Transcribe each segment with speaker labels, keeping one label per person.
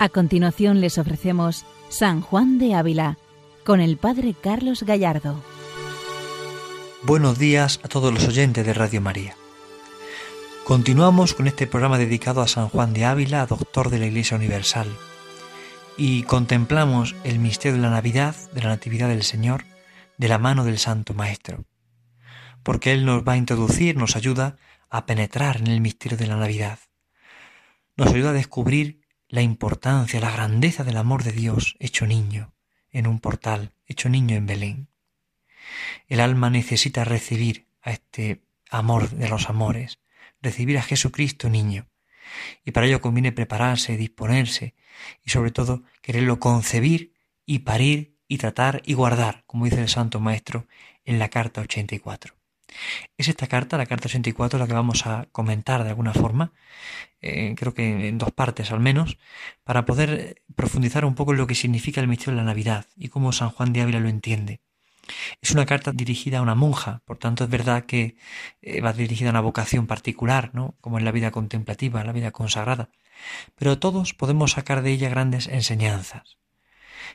Speaker 1: A continuación les ofrecemos San Juan de Ávila con el Padre Carlos Gallardo.
Speaker 2: Buenos días a todos los oyentes de Radio María. Continuamos con este programa dedicado a San Juan de Ávila, doctor de la Iglesia Universal, y contemplamos el misterio de la Navidad, de la Natividad del Señor, de la mano del Santo Maestro, porque Él nos va a introducir, nos ayuda a penetrar en el misterio de la Navidad, nos ayuda a descubrir la importancia, la grandeza del amor de Dios hecho niño en un portal, hecho niño en Belén. El alma necesita recibir a este amor de los amores, recibir a Jesucristo niño. Y para ello conviene prepararse, disponerse y sobre todo quererlo concebir y parir y tratar y guardar, como dice el Santo Maestro en la carta 84. Es esta carta, la carta 84, la que vamos a comentar de alguna forma, eh, creo que en dos partes al menos, para poder profundizar un poco en lo que significa el misterio de la Navidad y cómo San Juan de Ávila lo entiende. Es una carta dirigida a una monja, por tanto es verdad que eh, va dirigida a una vocación particular, ¿no? como en la vida contemplativa, la vida consagrada. Pero todos podemos sacar de ella grandes enseñanzas.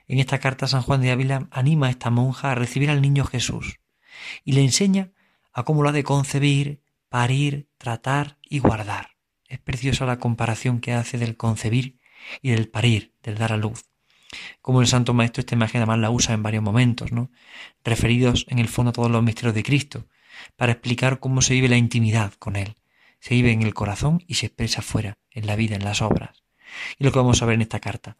Speaker 2: En esta carta San Juan de Ávila anima a esta monja a recibir al niño Jesús y le enseña a cómo de concebir, parir, tratar y guardar. Es preciosa la comparación que hace del concebir y del parir, del dar a luz. Como el Santo Maestro esta imagen además la usa en varios momentos, ¿no? referidos en el fondo a todos los misterios de Cristo, para explicar cómo se vive la intimidad con Él. Se vive en el corazón y se expresa fuera, en la vida, en las obras. Y lo que vamos a ver en esta carta.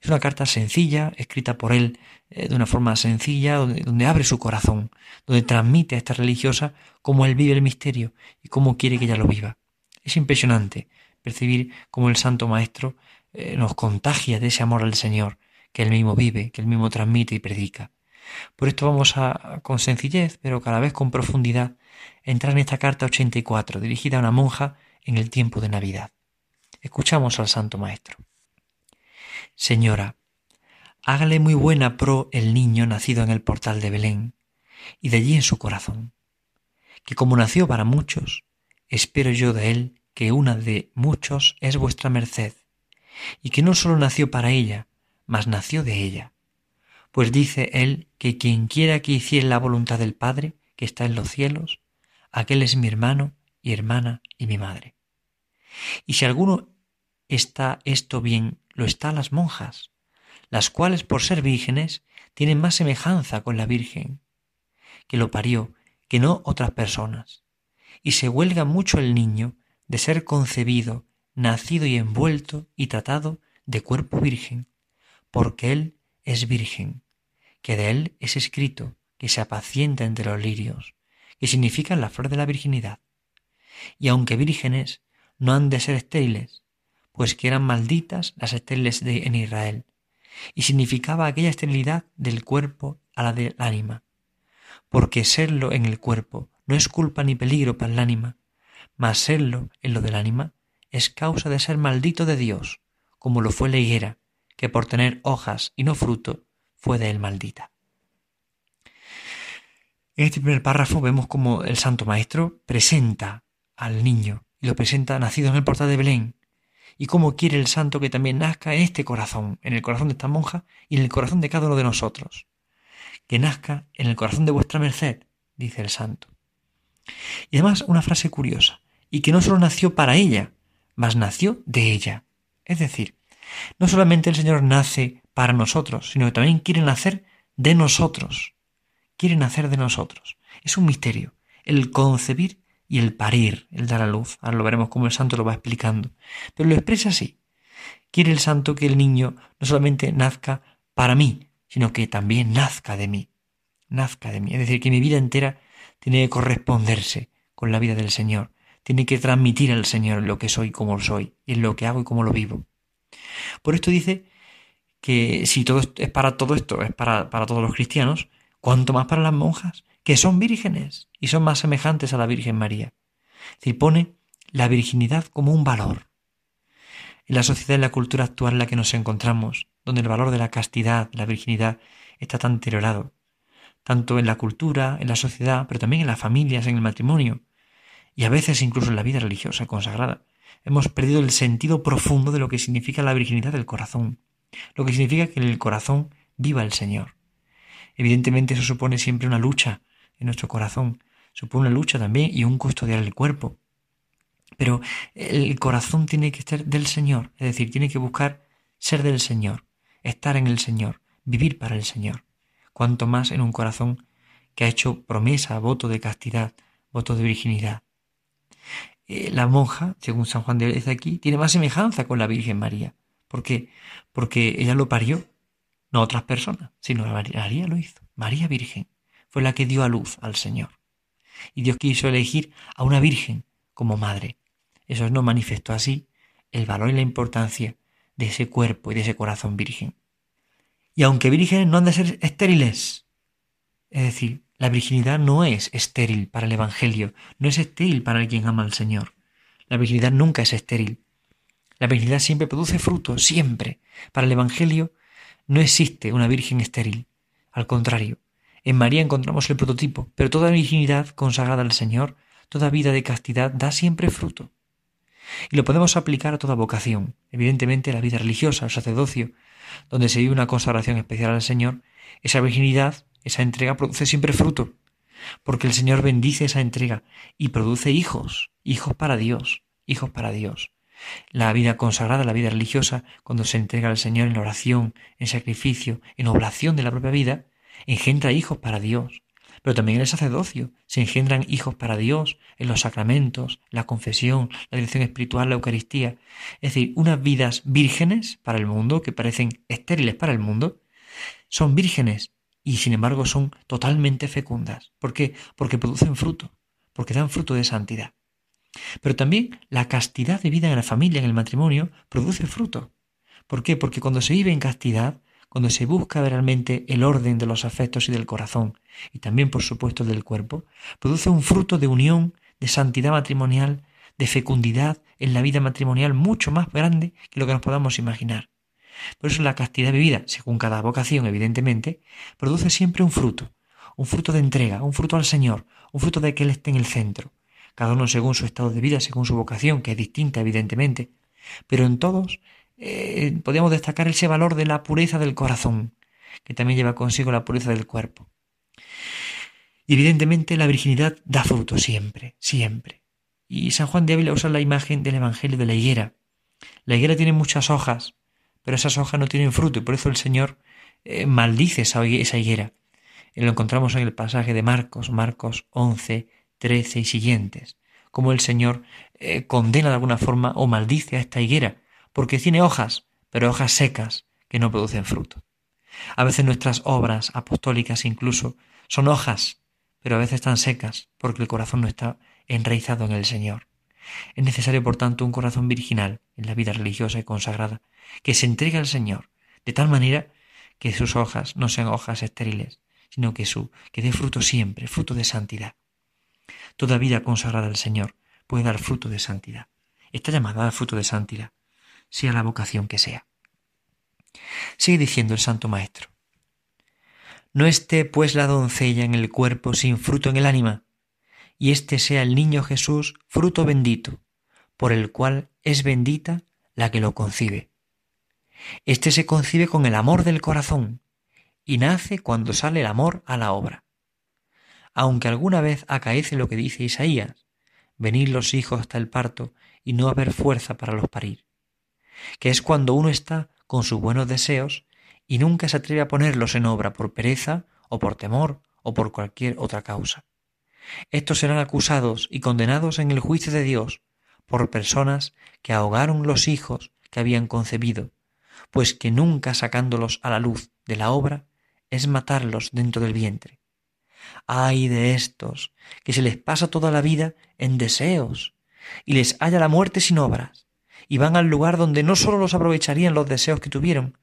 Speaker 2: Es una carta sencilla, escrita por él eh, de una forma sencilla, donde, abre su corazón, donde transmite a esta religiosa cómo él vive el misterio y cómo quiere que ella lo viva. Es impresionante percibir cómo el Santo Maestro eh, nos contagia de ese amor al Señor, que él mismo vive, que él mismo transmite y predica. Por esto vamos a, con sencillez, pero cada vez con profundidad, entrar en esta carta 84, dirigida a una monja en el tiempo de Navidad. Escuchamos al Santo Maestro. Señora, hágale muy buena pro el niño nacido en el portal de Belén, y de allí en su corazón, que como nació para muchos, espero yo de él que una de muchos es vuestra merced, y que no sólo nació para ella, mas nació de ella. Pues dice él que quien quiera que hiciere la voluntad del Padre, que está en los cielos, aquel es mi hermano y hermana y mi madre. Y si alguno está esto bien, lo está las monjas, las cuales por ser vírgenes tienen más semejanza con la Virgen, que lo parió, que no otras personas. Y se huelga mucho el niño de ser concebido, nacido y envuelto y tratado de cuerpo virgen, porque él es virgen, que de él es escrito que se apacienta entre los lirios, que significan la flor de la virginidad. Y aunque vírgenes, no han de ser estériles, pues que eran malditas las estériles de, en Israel, y significaba aquella esterilidad del cuerpo a la del ánima, porque serlo en el cuerpo no es culpa ni peligro para el ánima, mas serlo en lo del ánima es causa de ser maldito de Dios, como lo fue la higuera, que por tener hojas y no fruto fue de él maldita. En este primer párrafo vemos como el Santo Maestro presenta al niño y lo presenta nacido en el portal de Belén, y cómo quiere el santo que también nazca en este corazón, en el corazón de esta monja y en el corazón de cada uno de nosotros. Que nazca en el corazón de vuestra merced, dice el santo. Y además una frase curiosa, y que no solo nació para ella, mas nació de ella. Es decir, no solamente el Señor nace para nosotros, sino que también quiere nacer de nosotros. Quiere nacer de nosotros. Es un misterio. El concebir y el parir, el dar a luz. Ahora lo veremos cómo el santo lo va explicando. Pero lo expresa así. Quiere el santo que el niño no solamente nazca para mí, sino que también nazca de mí. Nazca de mí. Es decir, que mi vida entera tiene que corresponderse con la vida del Señor. Tiene que transmitir al Señor lo que soy como soy, y en lo que hago y cómo lo vivo. Por esto dice que si todo es para todo esto, es para, para todos los cristianos, ¿cuánto más para las monjas? Que son vírgenes y son más semejantes a la Virgen María. Es decir, pone la virginidad como un valor. En la sociedad y la cultura actual en la que nos encontramos, donde el valor de la castidad, la virginidad, está tan deteriorado, tanto en la cultura, en la sociedad, pero también en las familias, en el matrimonio, y a veces incluso en la vida religiosa consagrada, hemos perdido el sentido profundo de lo que significa la virginidad del corazón, lo que significa que en el corazón viva el Señor. Evidentemente eso supone siempre una lucha en nuestro corazón, supone una lucha también y un custodiar el cuerpo. Pero el corazón tiene que ser del Señor, es decir, tiene que buscar ser del Señor, estar en el Señor, vivir para el Señor. Cuanto más en un corazón que ha hecho promesa, voto de castidad, voto de virginidad. Eh, la monja, según San Juan de aquí, tiene más semejanza con la Virgen María. ¿Por qué? Porque ella lo parió, no otras personas, sino María lo hizo. María Virgen fue la que dio a luz al Señor. Y Dios quiso elegir a una Virgen como madre. Eso no manifestó así el valor y la importancia de ese cuerpo y de ese corazón virgen. Y aunque vírgenes no han de ser estériles, es decir, la virginidad no es estéril para el Evangelio, no es estéril para quien ama al Señor. La virginidad nunca es estéril. La virginidad siempre produce fruto, siempre. Para el Evangelio no existe una virgen estéril. Al contrario, en María encontramos el prototipo, pero toda virginidad consagrada al Señor, toda vida de castidad da siempre fruto. Y lo podemos aplicar a toda vocación, evidentemente la vida religiosa, al sacerdocio, donde se vive una consagración especial al Señor, esa virginidad esa entrega produce siempre fruto, porque el Señor bendice esa entrega y produce hijos, hijos para Dios, hijos para Dios. La vida consagrada, la vida religiosa, cuando se entrega al Señor en oración, en sacrificio, en oblación de la propia vida, engendra hijos para Dios. Pero también en el sacerdocio se engendran hijos para Dios en los sacramentos, la confesión, la dirección espiritual, la Eucaristía. Es decir, unas vidas vírgenes para el mundo, que parecen estériles para el mundo, son vírgenes y sin embargo son totalmente fecundas. ¿Por qué? Porque producen fruto, porque dan fruto de santidad. Pero también la castidad de vida en la familia, en el matrimonio, produce fruto. ¿Por qué? Porque cuando se vive en castidad, cuando se busca realmente el orden de los afectos y del corazón, y también por supuesto del cuerpo, produce un fruto de unión, de santidad matrimonial, de fecundidad en la vida matrimonial mucho más grande que lo que nos podamos imaginar. Por eso la castidad vivida, según cada vocación, evidentemente, produce siempre un fruto, un fruto de entrega, un fruto al Señor, un fruto de que Él esté en el centro, cada uno según su estado de vida, según su vocación, que es distinta, evidentemente, pero en todos eh, podemos destacar ese valor de la pureza del corazón, que también lleva consigo la pureza del cuerpo. Evidentemente la virginidad da fruto siempre, siempre. Y San Juan de Ávila usa la imagen del Evangelio de la higuera. La higuera tiene muchas hojas, pero esas hojas no tienen fruto y por eso el Señor eh, maldice esa, higuera. Y lo encontramos en el pasaje de Marcos, Marcos 11, 13 y siguientes, como el Señor eh, condena de alguna forma o maldice a esta higuera, porque tiene hojas, pero hojas secas que no producen fruto. A veces nuestras obras apostólicas incluso son hojas, pero a veces están secas, porque el corazón no está enraizado en el Señor. Es necesario, por tanto, un corazón virginal en la vida religiosa y consagrada, que se entregue al Señor, de tal manera que sus hojas no sean hojas estériles, sino que su que dé fruto siempre, fruto de santidad. Toda vida consagrada al Señor puede dar fruto de santidad. Está llamada a fruto de santidad, sea la vocación que sea. Sigue diciendo el Santo Maestro. No esté pues la doncella en el cuerpo sin fruto en el ánima, y este sea el niño Jesús fruto bendito, por el cual es bendita la que lo concibe. Este se concibe con el amor del corazón, y nace cuando sale el amor a la obra. Aunque alguna vez acaece lo que dice Isaías, venir los hijos hasta el parto y no haber fuerza para los parir, que es cuando uno está con sus buenos deseos y nunca se atreve a ponerlos en obra por pereza o por temor o por cualquier otra causa. Estos serán acusados y condenados en el juicio de Dios por personas que ahogaron los hijos que habían concebido, pues que nunca sacándolos a la luz de la obra es matarlos dentro del vientre. Ay de estos, que se les pasa toda la vida en deseos, y les halla la muerte sin obras, y van al lugar donde no sólo los aprovecharían los deseos que tuvieron,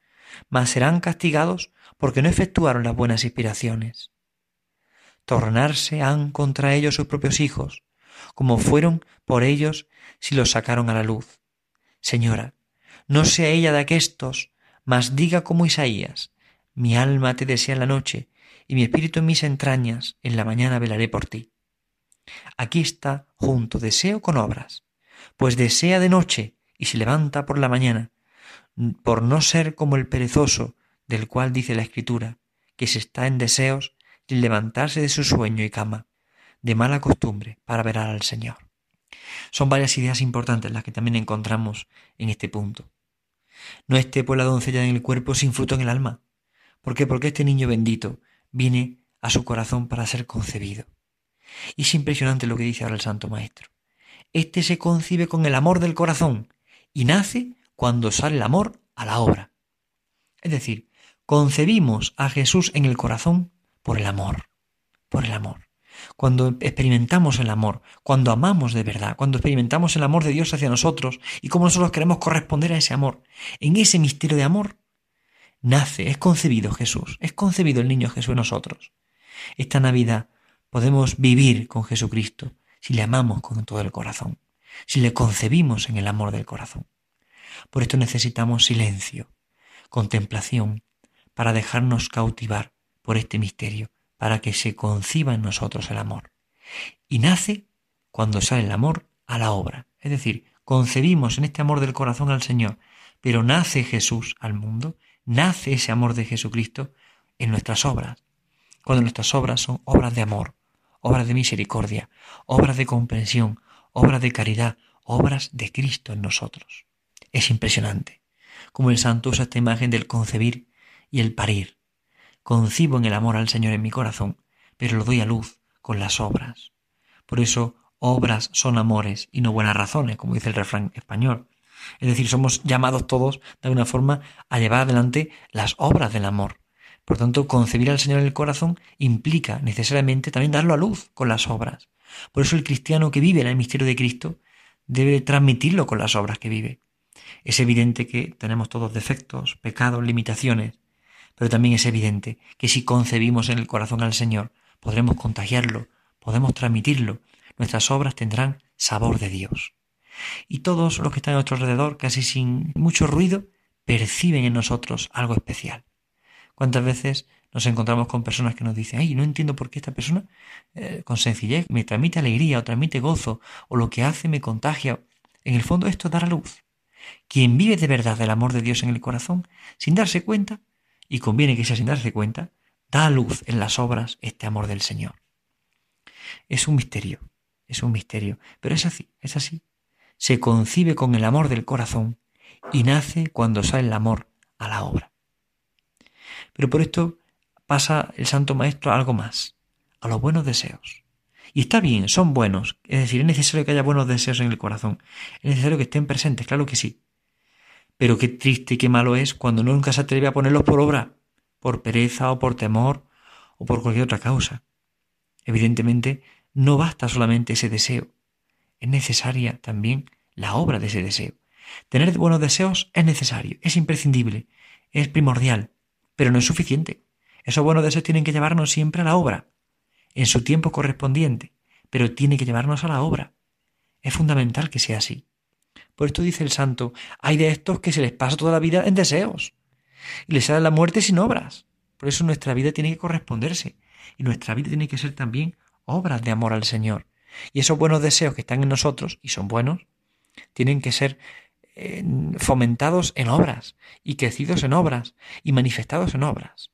Speaker 2: mas serán castigados porque no efectuaron las buenas inspiraciones tornarse han contra ellos sus propios hijos, como fueron por ellos si los sacaron a la luz. Señora, no sea ella de aquestos, mas diga como Isaías, mi alma te desea en la noche, y mi espíritu en mis entrañas, en la mañana velaré por ti. Aquí está junto deseo con obras, pues desea de noche y se levanta por la mañana, por no ser como el perezoso, del cual dice la Escritura, que se está en deseos de levantarse de su sueño y cama, de mala costumbre, para ver al Señor. Son varias ideas importantes las que también encontramos en este punto. No esté pues la doncella en el cuerpo sin fruto en el alma. ¿Por qué? Porque este niño bendito viene a su corazón para ser concebido. Y es impresionante lo que dice ahora el Santo Maestro. Este se concibe con el amor del corazón y nace cuando sale el amor a la obra. Es decir, concebimos a Jesús en el corazón por el amor, por el amor. Cuando experimentamos el amor, cuando amamos de verdad, cuando experimentamos el amor de Dios hacia nosotros y cómo nosotros queremos corresponder a ese amor, en ese misterio de amor, nace, es concebido Jesús, es concebido el niño Jesús en nosotros. Esta Navidad podemos vivir con Jesucristo si le amamos con todo el corazón, si le concebimos en el amor del corazón. Por esto necesitamos silencio, contemplación, para dejarnos cautivar por este misterio, para que se conciba en nosotros el amor. Y nace cuando sale el amor a la obra. Es decir, concebimos en este amor del corazón al Señor, pero nace Jesús al mundo, nace ese amor de Jesucristo en nuestras obras, cuando nuestras obras son obras de amor, obras de misericordia, obras de comprensión, obras de caridad, obras de Cristo en nosotros. Es impresionante como el santo usa esta imagen del concebir y el parir. Concibo en el amor al Señor en mi corazón, pero lo doy a luz con las obras. Por eso, obras son amores y no buenas razones, como dice el refrán español. Es decir, somos llamados todos, de alguna forma, a llevar adelante las obras del amor. Por tanto, concebir al Señor en el corazón implica necesariamente también darlo a luz con las obras. Por eso el cristiano que vive en el misterio de Cristo debe transmitirlo con las obras que vive. Es evidente que tenemos todos defectos, pecados, limitaciones, pero también es evidente que si concebimos en el corazón al Señor, podremos contagiarlo, podemos transmitirlo, nuestras obras tendrán sabor de Dios. Y todos los que están a nuestro alrededor, casi sin mucho ruido, perciben en nosotros algo especial. ¿Cuántas veces nos encontramos con personas que nos dicen, ay, no entiendo por qué esta persona eh, con sencillez me transmite alegría o transmite gozo o lo que hace me contagia? En el fondo esto es dar a luz. Quien vive de verdad del amor de Dios en el corazón, sin darse cuenta, y conviene que sea sin darse cuenta, da a luz en las obras este amor del Señor. Es un misterio, es un misterio, pero es así, es así. Se concibe con el amor del corazón y nace cuando sale el amor a la obra. Pero por esto pasa el Santo Maestro a algo más, a los buenos deseos. Y está bien, son buenos, es decir, es necesario que haya buenos deseos en el corazón, es necesario que estén presentes, claro que sí. Pero qué triste y qué malo es cuando nunca se atreve a ponerlos por obra, por pereza o por temor o por cualquier otra causa. Evidentemente, no basta solamente ese deseo, es necesaria también la obra de ese deseo. Tener buenos deseos es necesario, es imprescindible, es primordial, pero no es suficiente. Esos buenos deseos tienen que llevarnos siempre a la obra, en su tiempo correspondiente, pero tiene que llevarnos a la obra. Es fundamental que sea así. Por esto dice el santo, hay de estos que se les pasa toda la vida en deseos y les sale la muerte sin obras. Por eso nuestra vida tiene que corresponderse y nuestra vida tiene que ser también obras de amor al Señor. Y esos buenos deseos que están en nosotros, y son buenos, tienen que ser eh, fomentados en obras y crecidos en obras y manifestados en obras.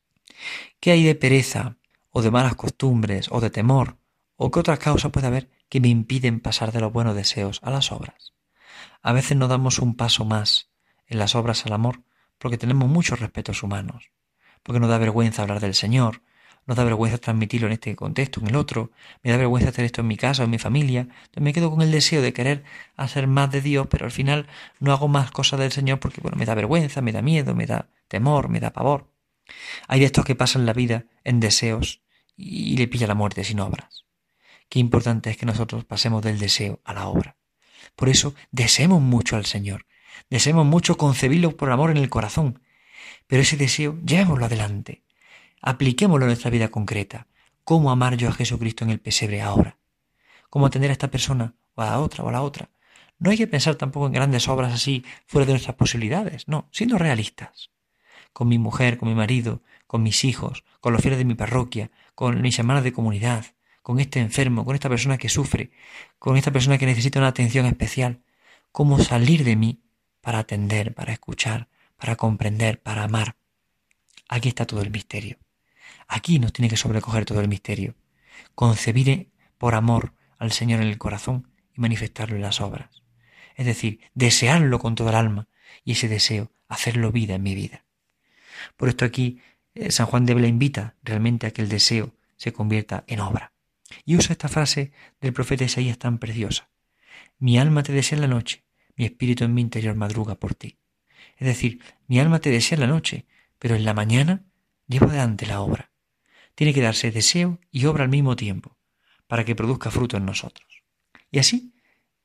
Speaker 2: ¿Qué hay de pereza o de malas costumbres o de temor o qué otras causas puede haber que me impiden pasar de los buenos deseos a las obras? A veces no damos un paso más en las obras al amor porque tenemos muchos respetos humanos, porque nos da vergüenza hablar del Señor, nos da vergüenza transmitirlo en este contexto, en el otro, me da vergüenza hacer esto en mi casa o en mi familia, entonces me quedo con el deseo de querer hacer más de Dios, pero al final no hago más cosas del Señor porque bueno, me da vergüenza, me da miedo, me da temor, me da pavor. Hay de estos que pasan la vida en deseos y le pilla la muerte sin obras. Qué importante es que nosotros pasemos del deseo a la obra. Por eso deseemos mucho al Señor, deseemos mucho concebirlo por amor en el corazón, pero ese deseo llevémoslo adelante, apliquémoslo en nuestra vida concreta. ¿Cómo amar yo a Jesucristo en el pesebre ahora? ¿Cómo atender a esta persona o a la otra o a la otra? No hay que pensar tampoco en grandes obras así fuera de nuestras posibilidades, no, siendo realistas. Con mi mujer, con mi marido, con mis hijos, con los fieles de mi parroquia, con mis hermanas de comunidad, con este enfermo, con esta persona que sufre, con esta persona que necesita una atención especial. cómo salir de mí para atender, para escuchar, para comprender, para amar. Aquí está todo el misterio. Aquí nos tiene que sobrecoger todo el misterio. Concebir por amor al Señor en el corazón y manifestarlo en las obras. Es decir, desearlo con toda el alma y ese deseo, hacerlo vida en mi vida. Por esto aquí eh, San Juan de Bela invita realmente a que el deseo se convierta en obra. Y usa esta frase del profeta Isaías tan preciosa. Mi alma te desea en la noche, mi espíritu en mi interior madruga por ti. Es decir, mi alma te desea en la noche, pero en la mañana llevo adelante la obra. Tiene que darse deseo y obra al mismo tiempo, para que produzca fruto en nosotros. Y así,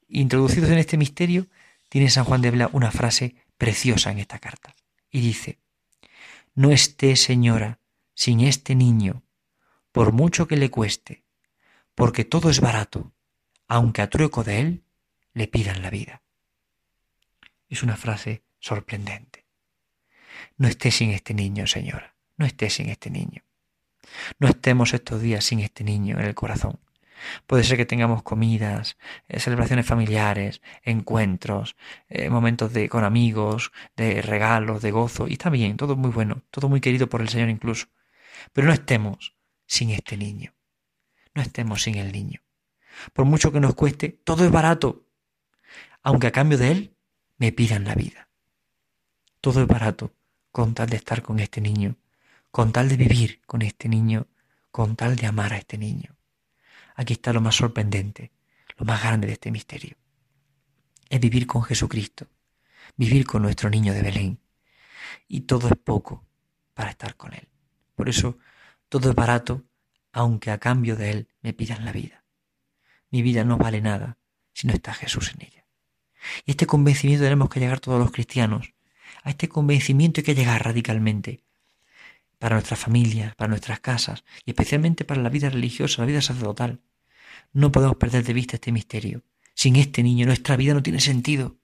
Speaker 2: introducidos en este misterio, tiene San Juan de Bla una frase preciosa en esta carta. Y dice, No esté, señora, sin este niño, por mucho que le cueste, porque todo es barato, aunque a trueco de él le pidan la vida. Es una frase sorprendente. No esté sin este niño, señora, no esté sin este niño. No estemos estos días sin este niño en el corazón. Puede ser que tengamos comidas, eh, celebraciones familiares, encuentros, eh, momentos de, con amigos, de regalos, de gozo, y está bien, todo muy bueno, todo muy querido por el Señor incluso. Pero no estemos sin este niño. No estemos sin el niño. Por mucho que nos cueste, todo es barato, aunque a cambio de él me pidan la vida. Todo es barato con tal de estar con este niño con tal de vivir con este niño, con tal de amar a este niño. Aquí está lo más sorprendente, lo más grande de este misterio. Es vivir con Jesucristo, vivir con nuestro niño de Belén. Y todo es poco para estar con Él. Por eso todo es barato, aunque a cambio de Él me pidan la vida. Mi vida no vale nada si no está Jesús en ella. Y este convencimiento tenemos que llegar todos los cristianos. A este convencimiento hay que llegar radicalmente para nuestras familias, para nuestras casas y especialmente para la vida religiosa, la vida sacerdotal. No podemos perder de vista este misterio. Sin este niño nuestra vida no tiene sentido.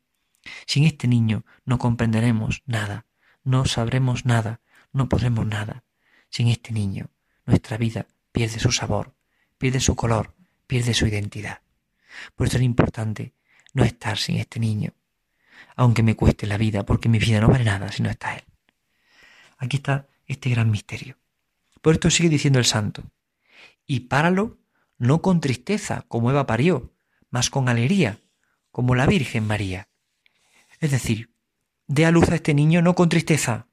Speaker 2: Sin este niño no comprenderemos nada, no sabremos nada, no podremos nada. Sin este niño nuestra vida pierde su sabor, pierde su color, pierde su identidad. Por eso es importante no estar sin este niño, aunque me cueste la vida, porque mi vida no vale nada si no está él. Aquí está este gran misterio. Por esto sigue diciendo el santo, y páralo no con tristeza, como Eva parió, mas con alegría, como la Virgen María. Es decir, dé a luz a este niño no con tristeza,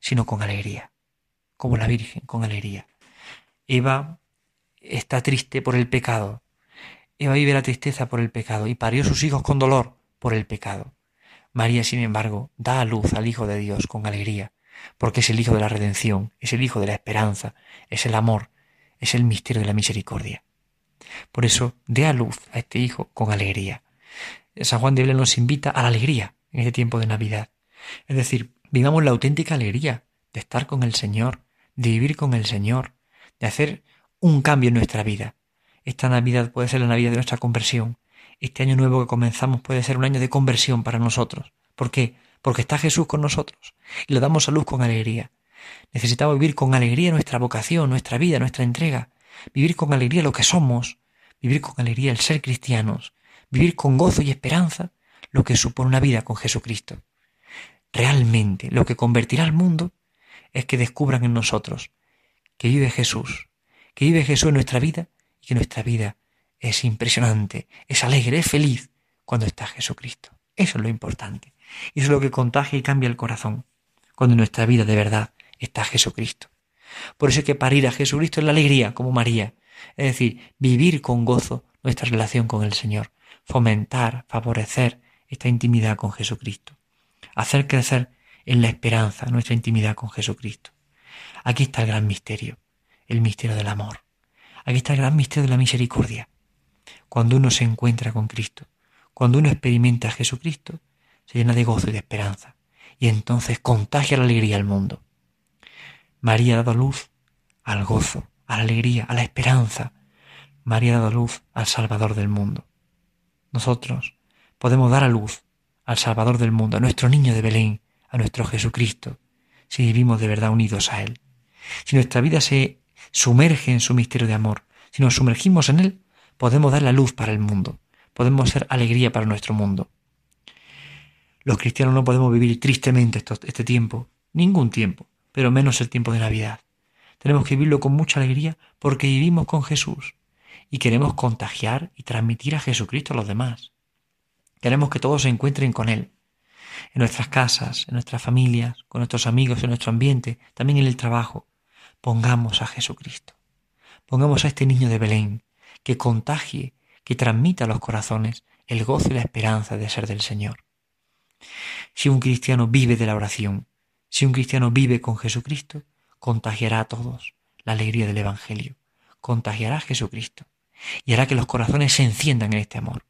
Speaker 2: sino con alegría, como la Virgen, con alegría. Eva está triste por el pecado. Eva vive la tristeza por el pecado y parió sus hijos con dolor por el pecado. María, sin embargo, da a luz al Hijo de Dios con alegría, porque es el Hijo de la redención, es el Hijo de la esperanza, es el amor, es el misterio de la misericordia. Por eso, dé a luz a este Hijo con alegría. San Juan de Belén nos invita a la alegría en este tiempo de Navidad. Es decir, vivamos la auténtica alegría de estar con el Señor, de vivir con el Señor, de hacer un cambio en nuestra vida. Esta Navidad puede ser la Navidad de nuestra conversión. Este año nuevo que comenzamos puede ser un año de conversión para nosotros. ¿Por qué? Porque está Jesús con nosotros y le damos a luz con alegría. Necesitamos vivir con alegría nuestra vocación, nuestra vida, nuestra entrega, vivir con alegría lo que somos, vivir con alegría el ser cristianos, vivir con gozo y esperanza lo que supone una vida con Jesucristo. Realmente lo que convertirá al mundo es que descubran en nosotros que vive Jesús, que vive Jesús en nuestra vida y que nuestra vida es impresionante, es alegre, es feliz cuando está Jesucristo. Eso es lo importante. Y eso es lo que contagia y cambia el corazón, cuando en nuestra vida de verdad está Jesucristo. Por eso hay que parir a Jesucristo en la alegría, como María. Es decir, vivir con gozo nuestra relación con el Señor, fomentar, favorecer esta intimidad con Jesucristo, hacer crecer en la esperanza nuestra intimidad con Jesucristo. Aquí está el gran misterio, el misterio del amor. Aquí está el gran misterio de la misericordia. Cuando uno se encuentra con Cristo, cuando uno experimenta a Jesucristo, se llena de gozo y de esperanza, y entonces contagia la alegría al mundo. María ha dado luz al gozo, a la alegría, a la esperanza. María ha dado luz al Salvador del mundo. Nosotros podemos dar a luz al Salvador del mundo, a nuestro niño de Belén, a nuestro Jesucristo, si vivimos de verdad unidos a Él. Si nuestra vida se sumerge en su misterio de amor, si nos sumergimos en Él, podemos dar la luz para el mundo, podemos ser alegría para nuestro mundo. Los cristianos no podemos vivir tristemente este tiempo, ningún tiempo, pero menos el tiempo de Navidad. Tenemos que vivirlo con mucha alegría porque vivimos con Jesús y queremos contagiar y transmitir a Jesucristo a los demás. Queremos que todos se encuentren con Él, en nuestras casas, en nuestras familias, con nuestros amigos, en nuestro ambiente, también en el trabajo. Pongamos a Jesucristo. Pongamos a este niño de Belén, que contagie, que transmita a los corazones el gozo y la esperanza de ser del Señor. Si un cristiano vive de la oración, si un cristiano vive con Jesucristo, contagiará a todos la alegría del Evangelio, contagiará a Jesucristo y hará que los corazones se enciendan en este amor.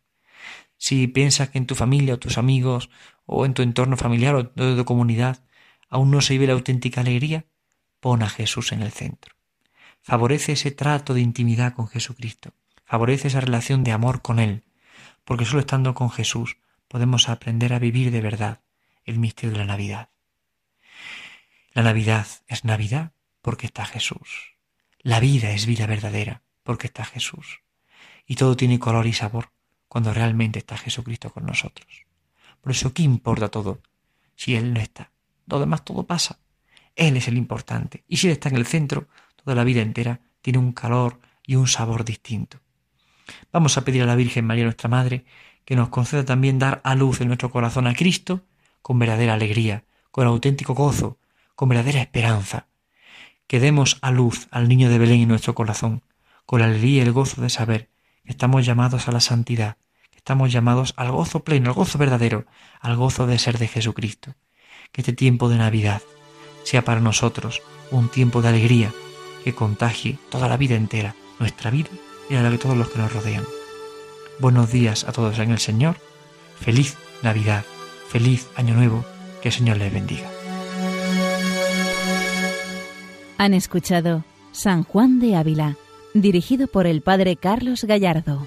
Speaker 2: Si piensas que en tu familia o tus amigos o en tu entorno familiar o de tu comunidad aún no se vive la auténtica alegría, pon a Jesús en el centro. Favorece ese trato de intimidad con Jesucristo. Favorece esa relación de amor con Él, porque solo estando con Jesús podemos aprender a vivir de verdad el misterio de la Navidad. La Navidad es Navidad porque está Jesús. La vida es vida verdadera porque está Jesús. Y todo tiene color y sabor cuando realmente está Jesucristo con nosotros. Por eso, ¿qué importa todo si Él no está? Lo demás todo pasa. Él es el importante. Y si Él está en el centro, toda la vida entera tiene un calor y un sabor distinto. Vamos a pedir a la Virgen María, nuestra Madre, que nos conceda también dar a luz en nuestro corazón a Cristo con verdadera alegría, con auténtico gozo, con verdadera esperanza. Que demos a luz al niño de Belén en nuestro corazón, con la alegría y el gozo de saber Estamos llamados a la santidad, estamos llamados al gozo pleno, al gozo verdadero, al gozo de ser de Jesucristo. Que este tiempo de Navidad sea para nosotros un tiempo de alegría que contagie toda la vida entera, nuestra vida y la de todos los que nos rodean. Buenos días a todos en el Señor. Feliz Navidad, feliz Año Nuevo, que el Señor les bendiga.
Speaker 1: Han escuchado San Juan de Ávila dirigido por el padre Carlos Gallardo.